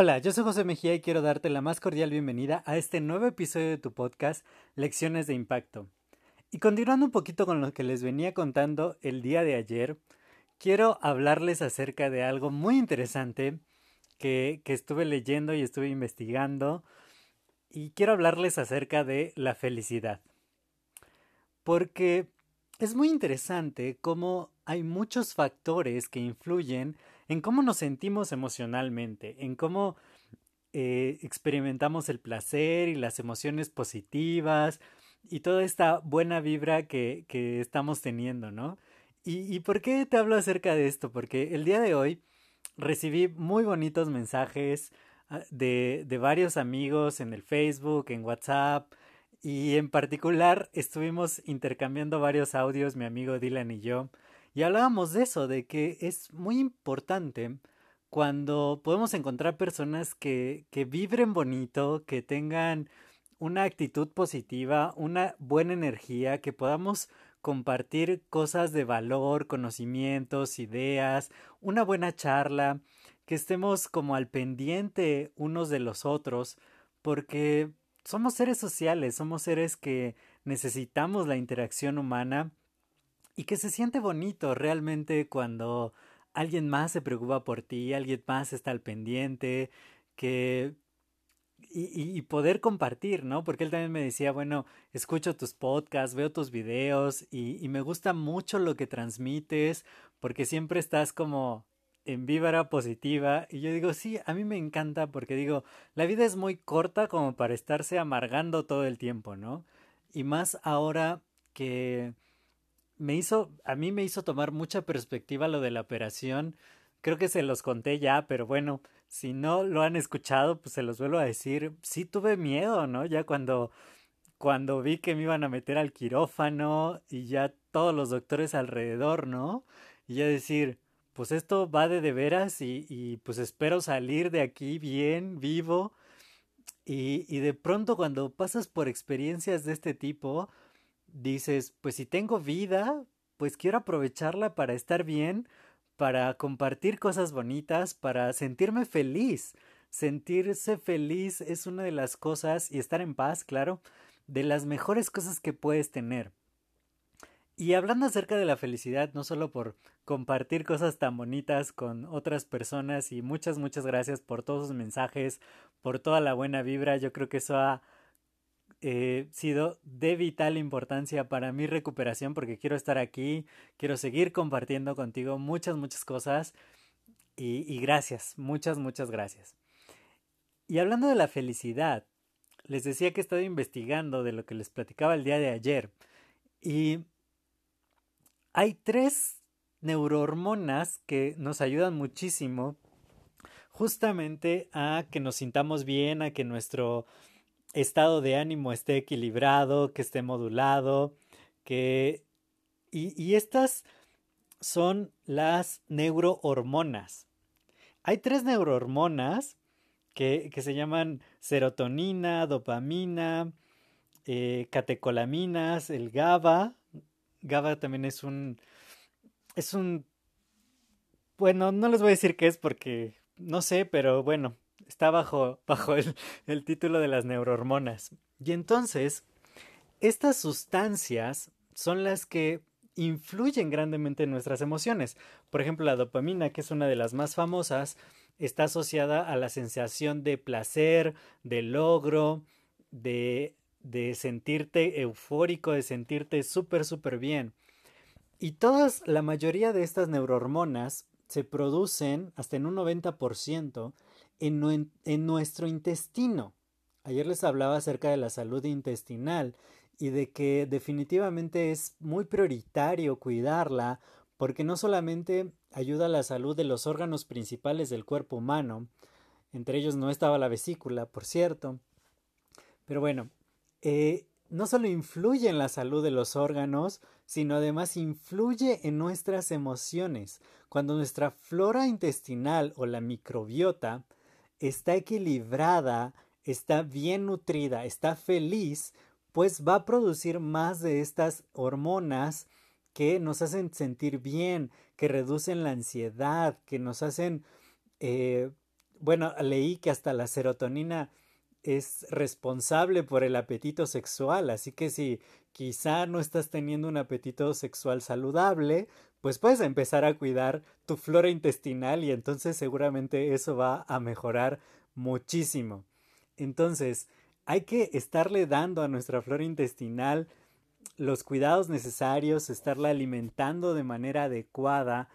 Hola, yo soy José Mejía y quiero darte la más cordial bienvenida a este nuevo episodio de tu podcast Lecciones de Impacto. Y continuando un poquito con lo que les venía contando el día de ayer, quiero hablarles acerca de algo muy interesante que, que estuve leyendo y estuve investigando y quiero hablarles acerca de la felicidad. Porque es muy interesante cómo hay muchos factores que influyen en cómo nos sentimos emocionalmente, en cómo eh, experimentamos el placer y las emociones positivas y toda esta buena vibra que, estamos teniendo, ¿no? ¿Y, ¿Y por qué te hablo acerca de esto? Porque el día de hoy recibí muy bonitos mensajes ah, de varios amigos en el Facebook, en WhatsApp, y en particular estuvimos intercambiando varios audios, mi amigo Dylan y yo, y hablábamos de eso, de que es muy importante cuando podemos encontrar personas que, que vibren bonito, que tengan una actitud positiva, una buena energía, que podamos compartir cosas de valor, conocimientos, ideas, una buena charla, que estemos como al pendiente unos de los otros, porque somos seres sociales, somos seres que necesitamos la interacción humana y que se siente bonito realmente cuando alguien más se preocupa por ti, alguien más está al pendiente, que y, poder compartir, ¿no? Porque él también me decía, bueno, escucho tus podcasts, veo tus videos y, me gusta mucho lo que transmites porque siempre estás como en víbara positiva y yo digo, sí, a mí me encanta porque digo, la vida es muy corta como para estarse amargando todo el tiempo, ¿no? Y más ahora que me hizo, a mí me hizo tomar mucha perspectiva lo de la operación. Creo que se los conté ya, pero bueno, si no lo han escuchado, pues se los vuelvo a decir. Sí tuve miedo, ¿no? Ya cuando, cuando vi que me iban a meter al quirófano y ya todos los doctores alrededor, ¿no? Y ya decir, pues esto va de de veras y, y pues espero salir de aquí bien, vivo. Y, y de pronto cuando pasas por experiencias de este tipo, dices, pues si tengo vida, pues quiero aprovecharla para estar bien, para compartir cosas bonitas, para sentirme feliz. Sentirse feliz es una de las cosas, y estar en paz, claro, de las mejores cosas que puedes tener. Y hablando acerca de la felicidad, no solo por compartir cosas tan bonitas con otras personas y muchas, muchas gracias por todos sus mensajes, por toda la buena vibra, yo creo que eso ha eh, sido de vital importancia para mi recuperación porque quiero estar aquí, quiero seguir compartiendo contigo muchas, muchas cosas y, y gracias, muchas, muchas gracias. Y hablando de la felicidad, les decía que he estado investigando de lo que les platicaba el día de ayer y hay tres neurohormonas que nos ayudan muchísimo justamente a que nos sintamos bien, a que nuestro estado de ánimo esté equilibrado, que esté modulado, que... Y, estas son las neurohormonas. Hay tres neurohormonas que, que se llaman serotonina, dopamina, eh, catecolaminas, el GABA. GABA también es un... Es un... Bueno, no les voy a decir qué es porque no sé, pero bueno, está bajo, bajo el, el título de las neurohormonas. Y entonces, estas sustancias son las que influyen grandemente en nuestras emociones. Por ejemplo, la dopamina, que es una de las más famosas, está asociada a la sensación de placer, de logro, de, de sentirte eufórico, de sentirte súper, súper bien. Y todas, la mayoría de estas neurohormonas se producen hasta en un 90% en, nuestro intestino. Ayer les hablaba acerca de la salud intestinal y de que definitivamente es muy prioritario cuidarla porque no solamente ayuda a la salud de los órganos principales del cuerpo humano, entre ellos no estaba la vesícula, por cierto, pero bueno, eh, no solo influye en la salud de los órganos, sino además influye en nuestras emociones. Cuando nuestra flora intestinal o la microbiota está equilibrada, está bien nutrida, está feliz, pues va a producir más de estas hormonas que nos hacen sentir bien, que reducen la ansiedad, que nos hacen... Eh, bueno, leí que hasta la serotonina es responsable por el apetito sexual, así que si quizá no estás teniendo un apetito sexual saludable, pues puedes empezar a cuidar tu flora intestinal y entonces seguramente eso va a mejorar muchísimo. Entonces, hay que estarle dando a nuestra flora intestinal los cuidados necesarios, estarla alimentando de manera adecuada.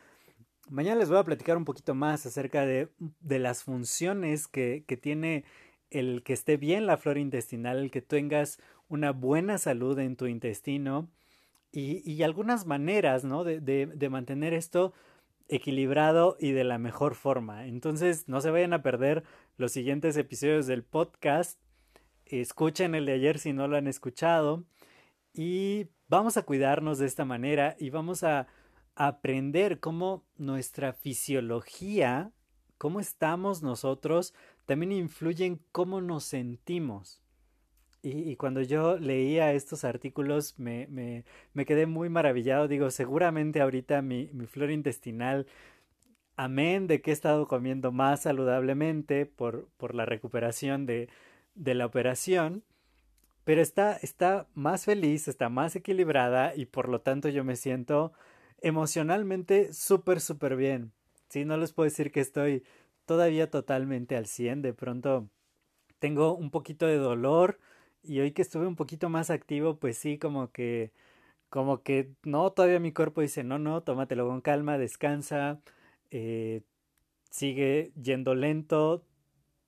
Mañana les voy a platicar un poquito más acerca de, de las funciones que, que tiene el que esté bien la flora intestinal, el que tengas una buena salud en tu intestino y, y algunas maneras, ¿no? De, de, de, mantener esto equilibrado y de la mejor forma. Entonces, no se vayan a perder los siguientes episodios del podcast. Escuchen el de ayer si no lo han escuchado. Y vamos a cuidarnos de esta manera y vamos a aprender cómo nuestra fisiología, cómo estamos nosotros, también influye en cómo nos sentimos. Y, cuando yo leía estos artículos me, me, quedé muy maravillado. Digo, seguramente ahorita mi, mi flora intestinal, amén de que he estado comiendo más saludablemente por, por la recuperación de, de la operación, pero está, está más feliz, está más equilibrada y por lo tanto yo me siento emocionalmente súper, súper bien. Sí, no les puedo decir que estoy todavía totalmente al 100. De pronto tengo un poquito de dolor y hoy que estuve un poquito más activo, pues sí, como que, como que no, todavía mi cuerpo dice, no, no, tómatelo con calma, descansa, eh, sigue yendo lento,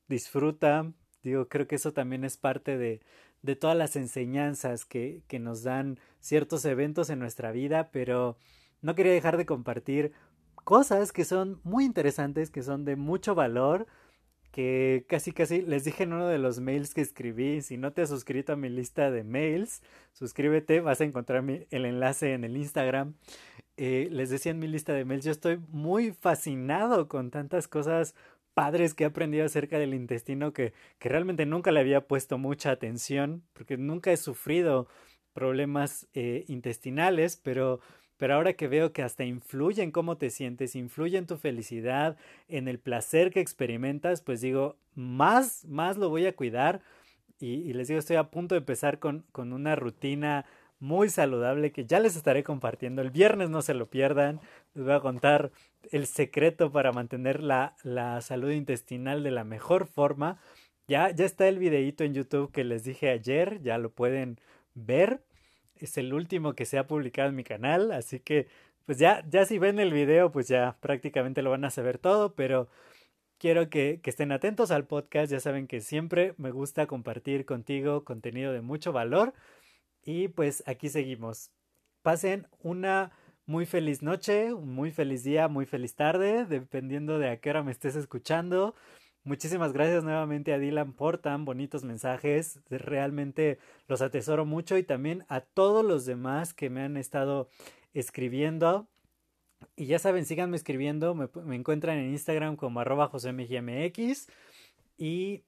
disfruta. Digo, creo que eso también es parte de, de todas las enseñanzas que, que nos dan ciertos eventos en nuestra vida, pero no quería dejar de compartir cosas que son muy interesantes, que son de mucho valor, que casi casi les dije en uno de los mails que escribí, si no te has suscrito a mi lista de mails, suscríbete, vas a encontrar el enlace en el Instagram. Eh, les decía en mi lista de mails, yo estoy muy fascinado con tantas cosas padres que he aprendido acerca del intestino que, que realmente nunca le había puesto mucha atención, porque nunca he sufrido problemas eh, intestinales, pero pero ahora que veo que hasta influye en cómo te sientes, influye en tu felicidad, en el placer que experimentas, pues digo, más, más lo voy a cuidar. Y, les digo, estoy a punto de empezar con, con una rutina muy saludable que ya les estaré compartiendo. El viernes no se lo pierdan. Les voy a contar el secreto para mantener la, la salud intestinal de la mejor forma. Ya, ya está el videíto en YouTube que les dije ayer, ya lo pueden ver es el último que se ha publicado en mi canal, así que pues ya, ya si ven el video, pues ya prácticamente lo van a saber todo, pero quiero que, que estén atentos al podcast, ya saben que siempre me gusta compartir contigo contenido de mucho valor y pues aquí seguimos. Pasen una muy feliz noche, un muy feliz día, muy feliz tarde, dependiendo de a qué hora me estés escuchando. Muchísimas gracias nuevamente a Dylan por tan bonitos mensajes. Realmente los atesoro mucho y también a todos los demás que me han estado escribiendo. Y ya saben, síganme escribiendo. Me, encuentran en Instagram como arroba josemgmx. Y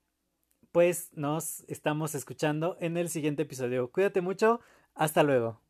pues nos estamos escuchando en el siguiente episodio. Cuídate mucho. Hasta luego.